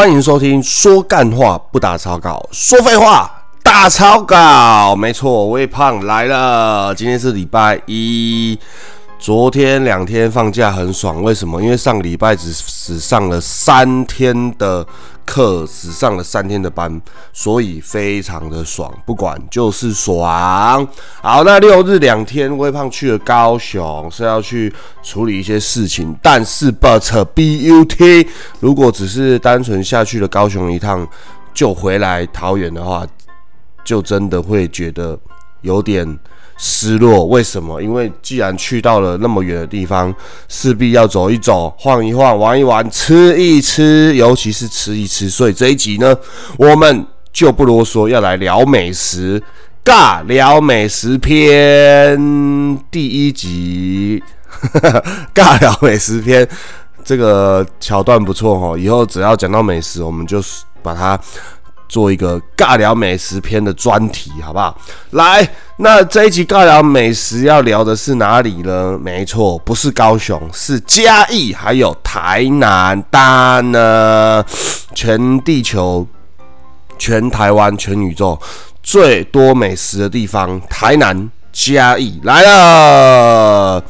欢迎收听说干话不打草稿，说废话打草稿。没错，微胖来了。今天是礼拜一，昨天两天放假很爽，为什么？因为上个礼拜只只上了三天的。课只上了三天的班，所以非常的爽，不管就是爽。好，那六日两天，微胖去了高雄，是要去处理一些事情。但是，but b u t，如果只是单纯下去了高雄一趟就回来桃园的话，就真的会觉得有点。失落？为什么？因为既然去到了那么远的地方，势必要走一走、晃一晃、玩一玩、吃一吃，尤其是吃一吃。所以这一集呢，我们就不啰嗦，要来聊美食，尬聊美食篇第一集，尬聊美食篇，这个桥段不错哈。以后只要讲到美食，我们就把它。做一个尬聊美食篇的专题，好不好？来，那这一集尬聊美食要聊的是哪里呢？没错，不是高雄，是嘉义，还有台南。但呢，全地球、全台湾、全宇宙最多美食的地方，台南嘉义来了。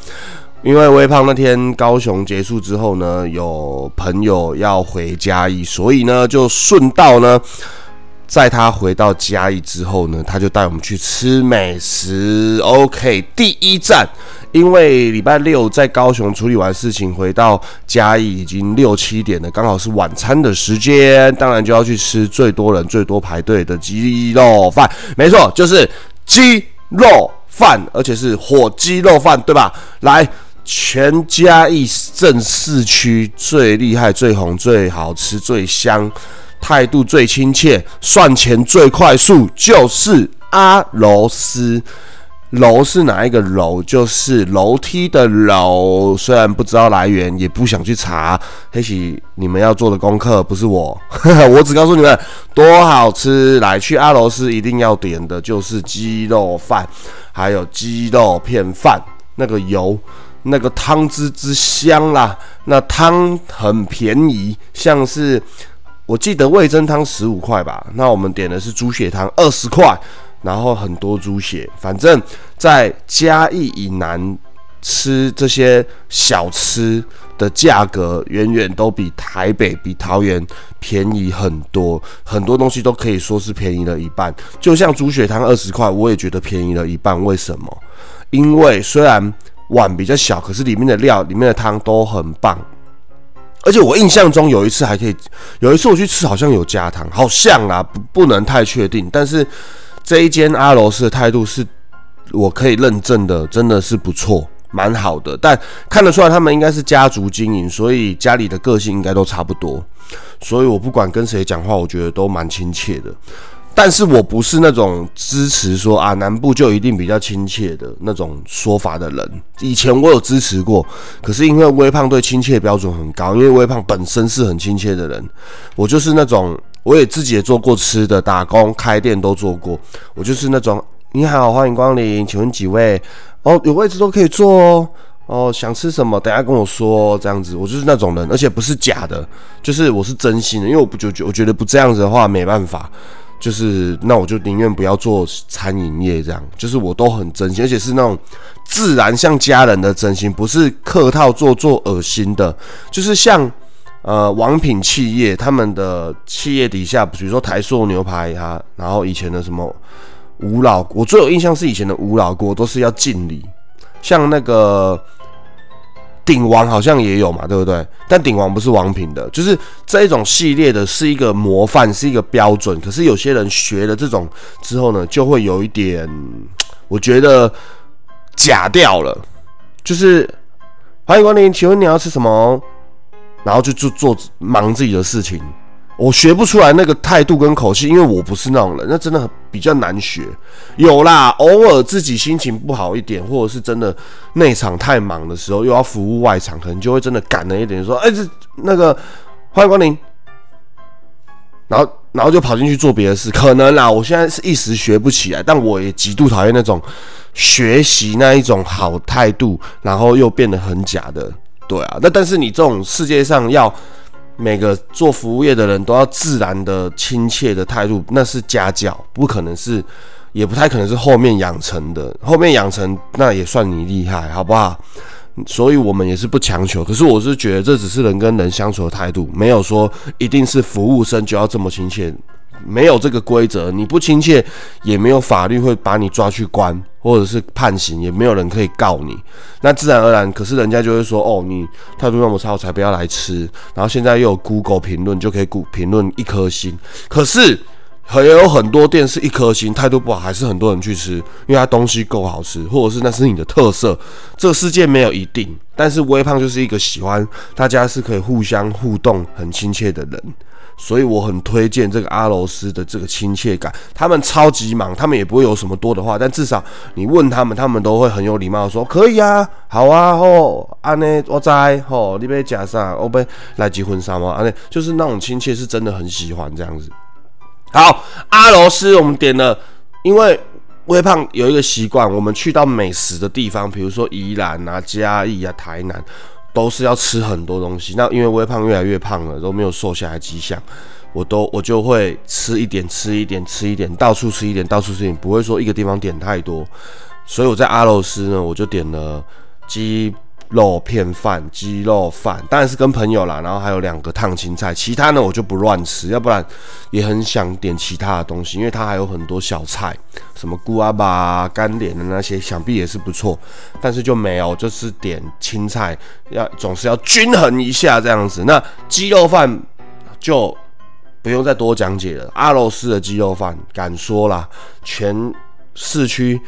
因为微胖那天高雄结束之后呢，有朋友要回嘉义，所以呢，就顺道呢。在他回到嘉义之后呢，他就带我们去吃美食。OK，第一站，因为礼拜六在高雄处理完事情，回到嘉义已经六七点了，刚好是晚餐的时间，当然就要去吃最多人、最多排队的鸡肉饭。没错，就是鸡肉饭，而且是火鸡肉饭，对吧？来，全嘉义镇市区最厉害、最红、最好吃、最香。态度最亲切，算钱最快速，就是阿楼斯。楼是哪一个楼？就是楼梯的楼。虽然不知道来源，也不想去查。黑喜，你们要做的功课不是我，我只告诉你们多好吃。来去阿楼斯一定要点的就是鸡肉饭，还有鸡肉片饭。那个油，那个汤汁之香啦，那汤很便宜，像是。我记得味增汤十五块吧，那我们点的是猪血汤二十块，然后很多猪血，反正在嘉义以南吃这些小吃的价格远远都比台北、比桃园便宜很多，很多东西都可以说是便宜了一半。就像猪血汤二十块，我也觉得便宜了一半。为什么？因为虽然碗比较小，可是里面的料、里面的汤都很棒。而且我印象中有一次还可以，有一次我去吃好像有加糖，好像啊，不不能太确定。但是这一间阿罗斯的态度是我可以认证的，真的是不错，蛮好的。但看得出来他们应该是家族经营，所以家里的个性应该都差不多。所以我不管跟谁讲话，我觉得都蛮亲切的。但是我不是那种支持说啊南部就一定比较亲切的那种说法的人。以前我有支持过，可是因为微胖对亲切标准很高，因为微胖本身是很亲切的人。我就是那种，我也自己也做过吃的，打工开店都做过。我就是那种，你好，欢迎光临，请问几位？哦，有位置都可以坐哦。哦，想吃什么？等下跟我说，这样子。我就是那种人，而且不是假的，就是我是真心的，因为我不就觉我觉得不这样子的话没办法。就是那我就宁愿不要做餐饮业，这样就是我都很真心，而且是那种自然像家人的真心，不是客套做做恶心的。就是像呃王品企业他们的企业底下，比如说台塑牛排啊，然后以前的什么吴老，我最有印象是以前的吴老锅都是要敬礼，像那个。鼎王好像也有嘛，对不对？但鼎王不是王品的，就是这一种系列的，是一个模范，是一个标准。可是有些人学了这种之后呢，就会有一点，我觉得假掉了。就是欢迎光临，请问你要吃什么？然后就就做忙自己的事情。我学不出来那个态度跟口气，因为我不是那种人，那真的很比较难学。有啦，偶尔自己心情不好一点，或者是真的内场太忙的时候，又要服务外场，可能就会真的赶了一点，说：“哎，这那个欢迎光临。”然后，然后就跑进去做别的事。可能啦，我现在是一时学不起来，但我也极度讨厌那种学习那一种好态度，然后又变得很假的。对啊，那但是你这种世界上要。每个做服务业的人都要自然的亲切的态度，那是家教，不可能是，也不太可能是后面养成的。后面养成那也算你厉害，好不好？所以我们也是不强求。可是我是觉得这只是人跟人相处的态度，没有说一定是服务生就要这么亲切。没有这个规则，你不亲切，也没有法律会把你抓去关，或者是判刑，也没有人可以告你。那自然而然，可是人家就会说，哦，你态度那么差，我才不要来吃。然后现在又有 Google 评论，就可以估评论一颗星。可是也有很多店是一颗星，态度不好，还是很多人去吃，因为它东西够好吃，或者是那是你的特色。这个世界没有一定，但是微胖就是一个喜欢大家是可以互相互动、很亲切的人。所以我很推荐这个阿罗斯的这个亲切感。他们超级忙，他们也不会有什么多的话，但至少你问他们，他们都会很有礼貌说可以啊，好啊，吼，安内我在，吼，你别假啥，我被来结婚纱吗？安内就是那种亲切，是真的很喜欢这样子。好，阿罗斯我们点了，因为微胖有一个习惯，我们去到美食的地方，比如说宜兰啊、嘉义啊、台南。都是要吃很多东西，那因为微胖越来越胖了，都没有瘦下来迹象，我都我就会吃一点，吃一点，吃一点，到处吃一点，到处吃一点，不会说一个地方点太多，所以我在阿罗斯呢，我就点了鸡。肉片饭、鸡肉饭，当然是跟朋友啦，然后还有两个烫青菜，其他呢我就不乱吃，要不然也很想点其他的东西，因为它还有很多小菜，什么菇阿巴、干莲的那些，想必也是不错，但是就没有，就是点青菜，要总是要均衡一下这样子。那鸡肉饭就不用再多讲解了，阿罗斯的鸡肉饭，敢说啦，全市区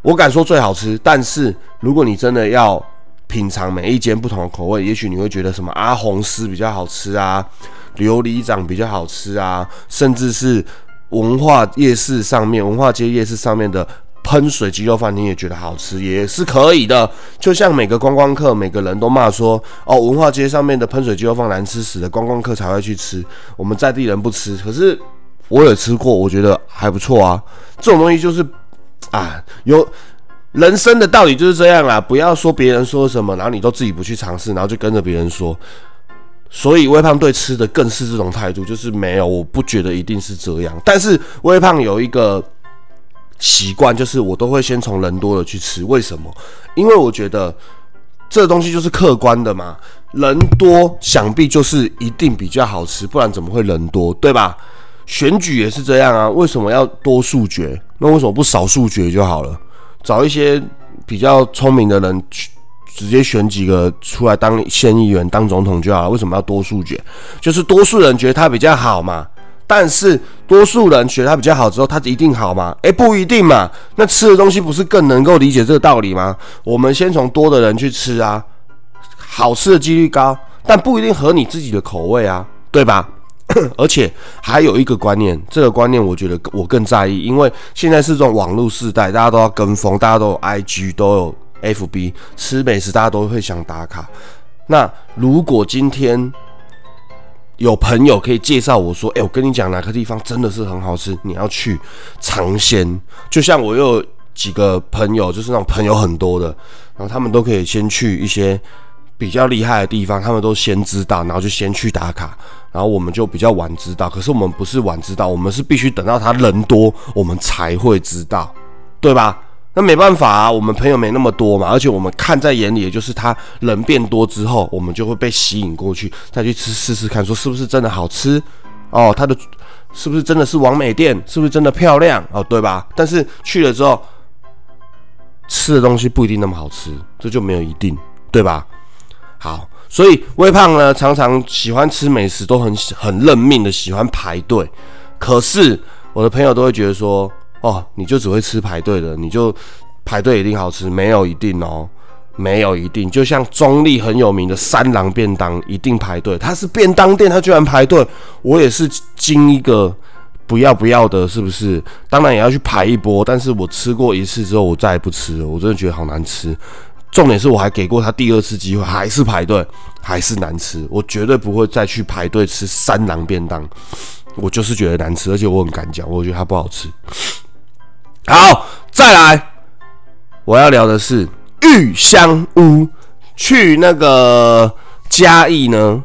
我敢说最好吃，但是如果你真的要。品尝每一间不同的口味，也许你会觉得什么阿红丝比较好吃啊，琉璃掌比较好吃啊，甚至是文化夜市上面、文化街夜市上面的喷水鸡肉饭，你也觉得好吃，也是可以的。就像每个观光客，每个人都骂说，哦，文化街上面的喷水鸡肉饭难吃死的，观光客才会去吃，我们在地人不吃。可是我也吃过，我觉得还不错啊。这种东西就是，啊，有。人生的道理就是这样啦，不要说别人说什么，然后你都自己不去尝试，然后就跟着别人说。所以微胖对吃的更是这种态度，就是没有，我不觉得一定是这样。但是微胖有一个习惯，就是我都会先从人多的去吃。为什么？因为我觉得这东西就是客观的嘛，人多想必就是一定比较好吃，不然怎么会人多，对吧？选举也是这样啊，为什么要多数决？那为什么不少数决就好了？找一些比较聪明的人去，直接选几个出来当县议员、当总统就好了。为什么要多数决？就是多数人觉得他比较好嘛。但是多数人觉得他比较好之后，他一定好吗？诶，不一定嘛。那吃的东西不是更能够理解这个道理吗？我们先从多的人去吃啊，好吃的几率高，但不一定合你自己的口味啊，对吧？而且还有一个观念，这个观念我觉得我更在意，因为现在是这种网络时代，大家都要跟风，大家都有 IG，都有 FB，吃美食大家都会想打卡。那如果今天有朋友可以介绍我说，哎，我跟你讲哪个地方真的是很好吃，你要去尝鲜。就像我有几个朋友，就是那种朋友很多的，然后他们都可以先去一些。比较厉害的地方，他们都先知道，然后就先去打卡，然后我们就比较晚知道。可是我们不是晚知道，我们是必须等到他人多，我们才会知道，对吧？那没办法啊，我们朋友没那么多嘛，而且我们看在眼里，也就是他人变多之后，我们就会被吸引过去，再去吃试试看，说是不是真的好吃哦？他的是不是真的是完美店？是不是真的漂亮哦？对吧？但是去了之后，吃的东西不一定那么好吃，这就没有一定，对吧？好，所以微胖呢，常常喜欢吃美食，都很很认命的喜欢排队。可是我的朋友都会觉得说，哦，你就只会吃排队的，你就排队一定好吃，没有一定哦，没有一定。就像中立很有名的三郎便当，一定排队，它是便当店，它居然排队，我也是惊一个不要不要的，是不是？当然也要去排一波，但是我吃过一次之后，我再也不吃了，我真的觉得好难吃。重点是我还给过他第二次机会，还是排队，还是难吃。我绝对不会再去排队吃三郎便当，我就是觉得难吃，而且我很敢讲，我觉得它不好吃。好，再来，我要聊的是玉香屋。去那个嘉义呢，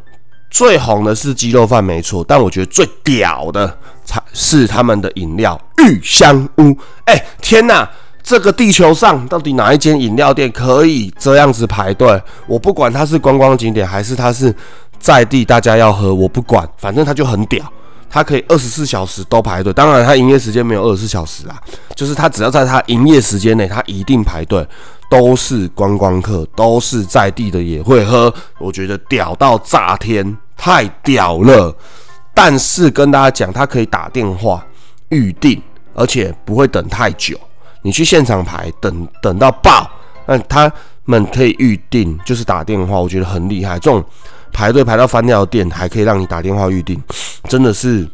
最红的是鸡肉饭，没错，但我觉得最屌的才是他们的饮料玉香屋。哎，天哪！这个地球上到底哪一间饮料店可以这样子排队？我不管它是观光景点还是它是在地大家要喝，我不管，反正它就很屌，它可以二十四小时都排队。当然，它营业时间没有二十四小时啊，就是它只要在它营业时间内，它一定排队，都是观光客，都是在地的也会喝。我觉得屌到炸天，太屌了。但是跟大家讲，它可以打电话预定，而且不会等太久。你去现场排，等等到爆，那他们可以预定，就是打电话，我觉得很厉害。这种排队排到翻掉的店，还可以让你打电话预定，真的是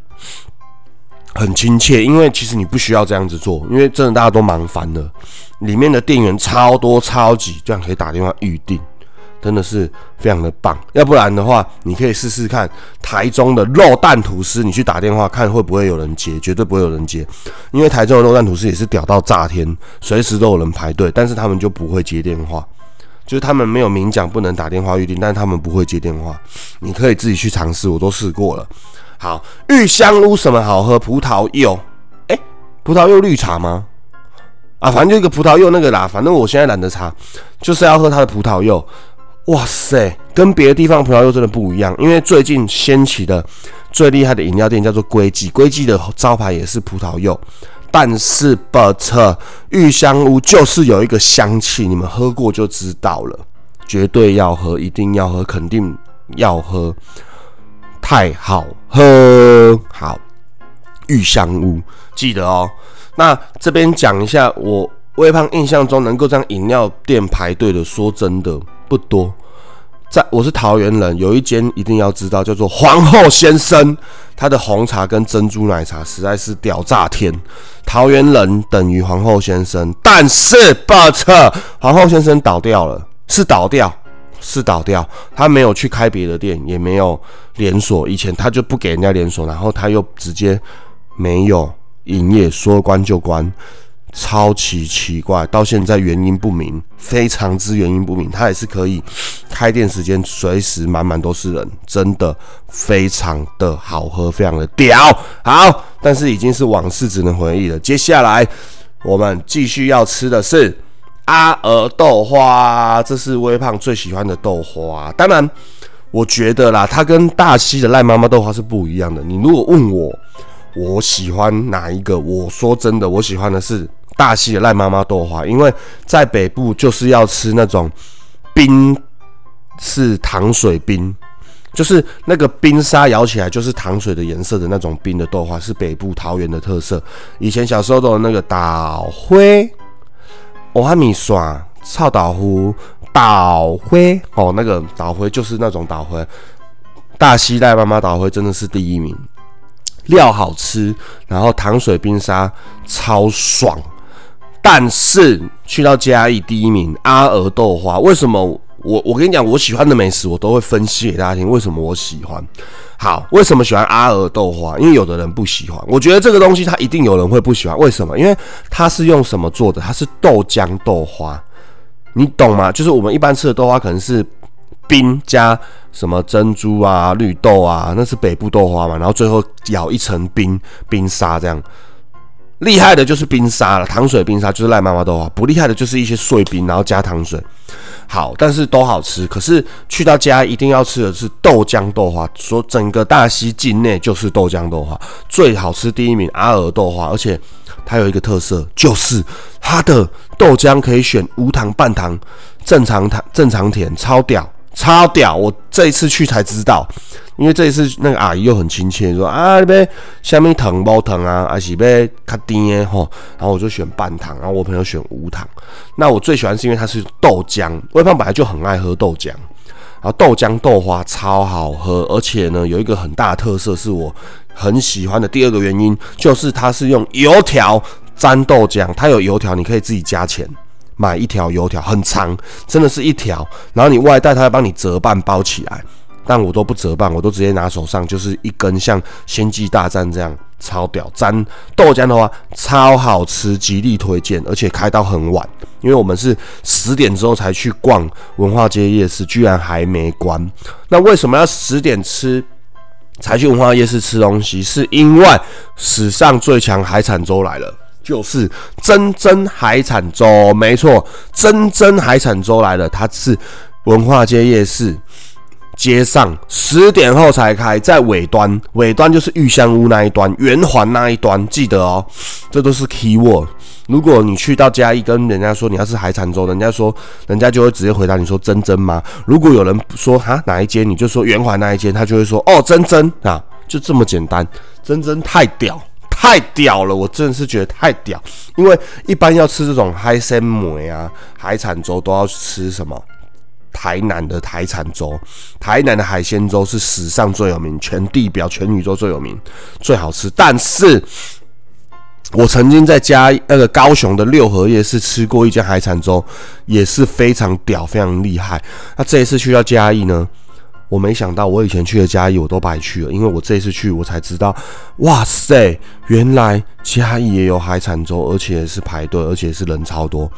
很亲切。因为其实你不需要这样子做，因为真的大家都忙烦了，里面的店员超多超级，这样可以打电话预定。真的是非常的棒，要不然的话，你可以试试看台中的肉蛋吐司，你去打电话看会不会有人接，绝对不会有人接，因为台中的肉蛋吐司也是屌到炸天，随时都有人排队，但是他们就不会接电话，就是他们没有明讲不能打电话预定，但是他们不会接电话，你可以自己去尝试，我都试过了。好，玉香屋什么好喝？葡萄柚，哎，葡萄柚绿茶吗？啊，反正就一个葡萄柚那个啦，反正我现在懒得查，就是要喝它的葡萄柚。哇塞，跟别的地方葡萄柚真的不一样，因为最近掀起的最厉害的饮料店叫做龟记，龟记的招牌也是葡萄柚，但是 but 玉香屋就是有一个香气，你们喝过就知道了，绝对要喝，一定要喝，肯定要喝，太好喝，好，玉香屋记得哦。那这边讲一下，我微胖印象中能够在饮料店排队的，说真的。不多，在我是桃园人，有一间一定要知道，叫做皇后先生，他的红茶跟珍珠奶茶实在是屌炸天。桃园人等于皇后先生，但是 but 皇后先生倒掉了，是倒掉，是倒掉，他没有去开别的店，也没有连锁，以前他就不给人家连锁，然后他又直接没有营业，说关就关。超级奇怪，到现在原因不明，非常之原因不明。它也是可以开店时间随时满满都是人，真的非常的好喝，非常的屌。好，但是已经是往事，只能回忆了。接下来我们继续要吃的是阿尔豆花，这是微胖最喜欢的豆花。当然，我觉得啦，它跟大溪的赖妈妈豆花是不一样的。你如果问我，我喜欢哪一个？我说真的，我喜欢的是。大溪的赖妈妈豆花，因为在北部就是要吃那种冰是糖水冰，就是那个冰沙咬起来就是糖水的颜色的那种冰的豆花，是北部桃园的特色。以前小时候都有那个岛灰，我还米刷臭岛湖岛灰哦，那个岛灰就是那种岛灰。大溪赖妈妈岛灰真的是第一名，料好吃，然后糖水冰沙超爽。但是去到嘉义第一名阿尔豆花，为什么我我跟你讲，我喜欢的美食我都会分析给大家听。为什么我喜欢？好，为什么喜欢阿尔豆花？因为有的人不喜欢，我觉得这个东西它一定有人会不喜欢。为什么？因为它是用什么做的？它是豆浆豆花，你懂吗？就是我们一般吃的豆花可能是冰加什么珍珠啊、绿豆啊，那是北部豆花嘛，然后最后咬一层冰冰沙这样。厉害的就是冰沙了，糖水冰沙就是赖妈妈豆花。不厉害的就是一些碎冰，然后加糖水。好，但是都好吃。可是去到家一定要吃的是豆浆豆花。说整个大溪境内就是豆浆豆花最好吃，第一名阿尔豆花。而且它有一个特色，就是它的豆浆可以选无糖、半糖、正常糖、正常甜，超屌。超屌！我这一次去才知道，因为这一次那个阿姨又很亲切，说啊，你要下面糖不糖啊，还是要卡甜吼？然后我就选半糖，然后我朋友选无糖。那我最喜欢是因为它是豆浆，微胖本来就很爱喝豆浆，然后豆浆豆花超好喝，而且呢有一个很大特色是我很喜欢的第二个原因，就是它是用油条沾豆浆，它有油条，你可以自己加钱。买一条油条很长，真的是一条，然后你外带，他会帮你折半包起来，但我都不折半，我都直接拿手上，就是一根像《星际大战》这样超屌！沾豆浆的话超好吃，极力推荐，而且开到很晚，因为我们是十点之后才去逛文化街夜市，居然还没关。那为什么要十点吃才去文化夜市吃东西？是因为史上最强海产粥来了，就是真真海产粥，没错，真真海产粥来了，它是文化街夜市。街上十点后才开，在尾端，尾端就是玉香屋那一端，圆环那一端，记得哦，这都是 key word。如果你去到嘉义跟人家说你要是海产粥，人家说，人家就会直接回答你说真真吗？如果有人说哈哪一间，你就说圆环那一间，他就会说哦真真啊，就这么简单，真真太屌，太屌了，我真的是觉得太屌，因为一般要吃这种海鲜梅啊，海产粥都要吃什么？台南的台产粥，台南的海鲜粥是史上最有名，全地表、全宇宙最有名、最好吃。但是，我曾经在嘉那个高雄的六合夜市吃过一家海产粥，也是非常屌、非常厉害。那这一次去到嘉义呢，我没想到我以前去的嘉义我都白去了，因为我这一次去我才知道，哇塞，原来嘉义也有海产粥，而且是排队，而且是人超多。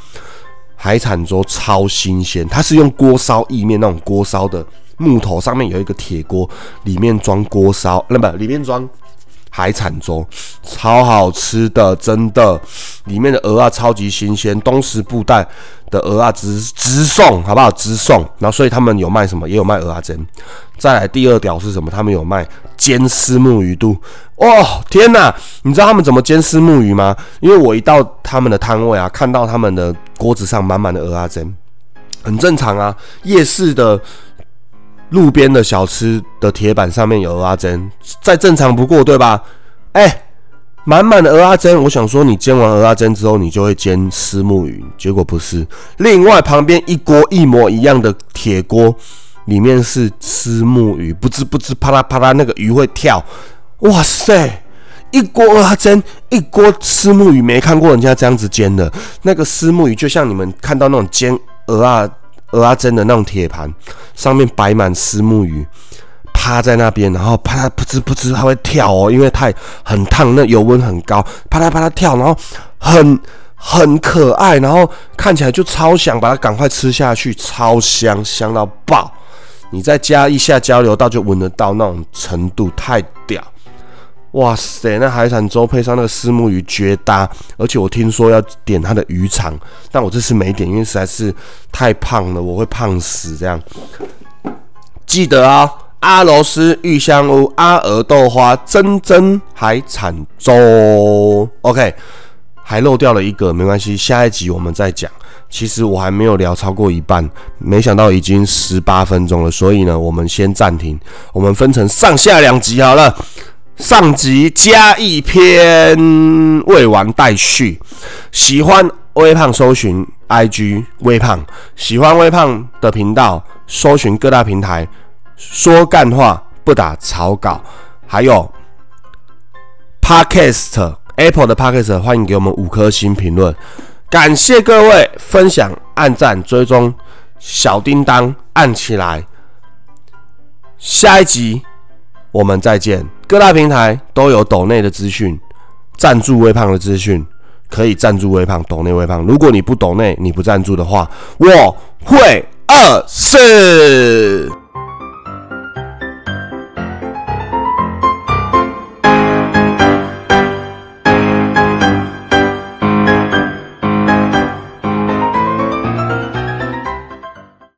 海产粥超新鲜，它是用锅烧意面那种锅烧的木头，上面有一个铁锅，里面装锅烧，那么里面装海产粥，超好吃的，真的，里面的鹅啊超级新鲜，东石布袋的鹅啊直直送，好不好？直送，然后所以他们有卖什么，也有卖鹅啊蒸。再来第二屌是什么？他们有卖煎丝木鱼肚。哦天哪！你知道他们怎么煎丝木鱼吗？因为我一到他们的摊位啊，看到他们的锅子上满满的鹅啊蒸，很正常啊。夜市的路边的小吃的铁板上面有鹅啊蒸，再正常不过，对吧？哎，满满的鹅啊蒸，我想说你煎完鹅啊蒸之后，你就会煎丝木鱼，结果不是。另外旁边一锅一模一样的铁锅，里面是丝木鱼，不知不知啪啦啪啦，那个鱼会跳。哇塞！一锅鹅煎，一锅丝木鱼，没看过人家这样子煎的。那个丝木鱼就像你们看到那种煎鹅啊、鹅啊煎的那种铁盘，上面摆满丝木鱼，趴在那边，然后啪啦噗哧噗哧，它会跳哦，因为太很烫，那油温很高，啪啦啪啦跳，然后很很可爱，然后看起来就超想把它赶快吃下去，超香，香到爆！你再加一下交流道，就闻得到那种程度，太屌！哇塞，那海产粥配上那个丝木鱼绝搭，而且我听说要点它的鱼肠，但我这次没点，因为实在是太胖了，我会胖死。这样记得啊，阿罗斯玉香屋阿鹅豆花真真海产粥。OK，还漏掉了一个，没关系，下一集我们再讲。其实我还没有聊超过一半，没想到已经十八分钟了，所以呢，我们先暂停，我们分成上下两集好了。上集加一篇未完待续，喜欢微胖搜寻 IG 微胖，喜欢微胖的频道搜寻各大平台说干话不打草稿，还有 Podcast Apple 的 Podcast 欢迎给我们五颗星评论，感谢各位分享、按赞、追踪小叮当按起来，下一集我们再见。各大平台都有抖内的资讯，赞助微胖的资讯，可以赞助微胖，抖内微胖。如果你不抖内，你不赞助的话，我会饿死。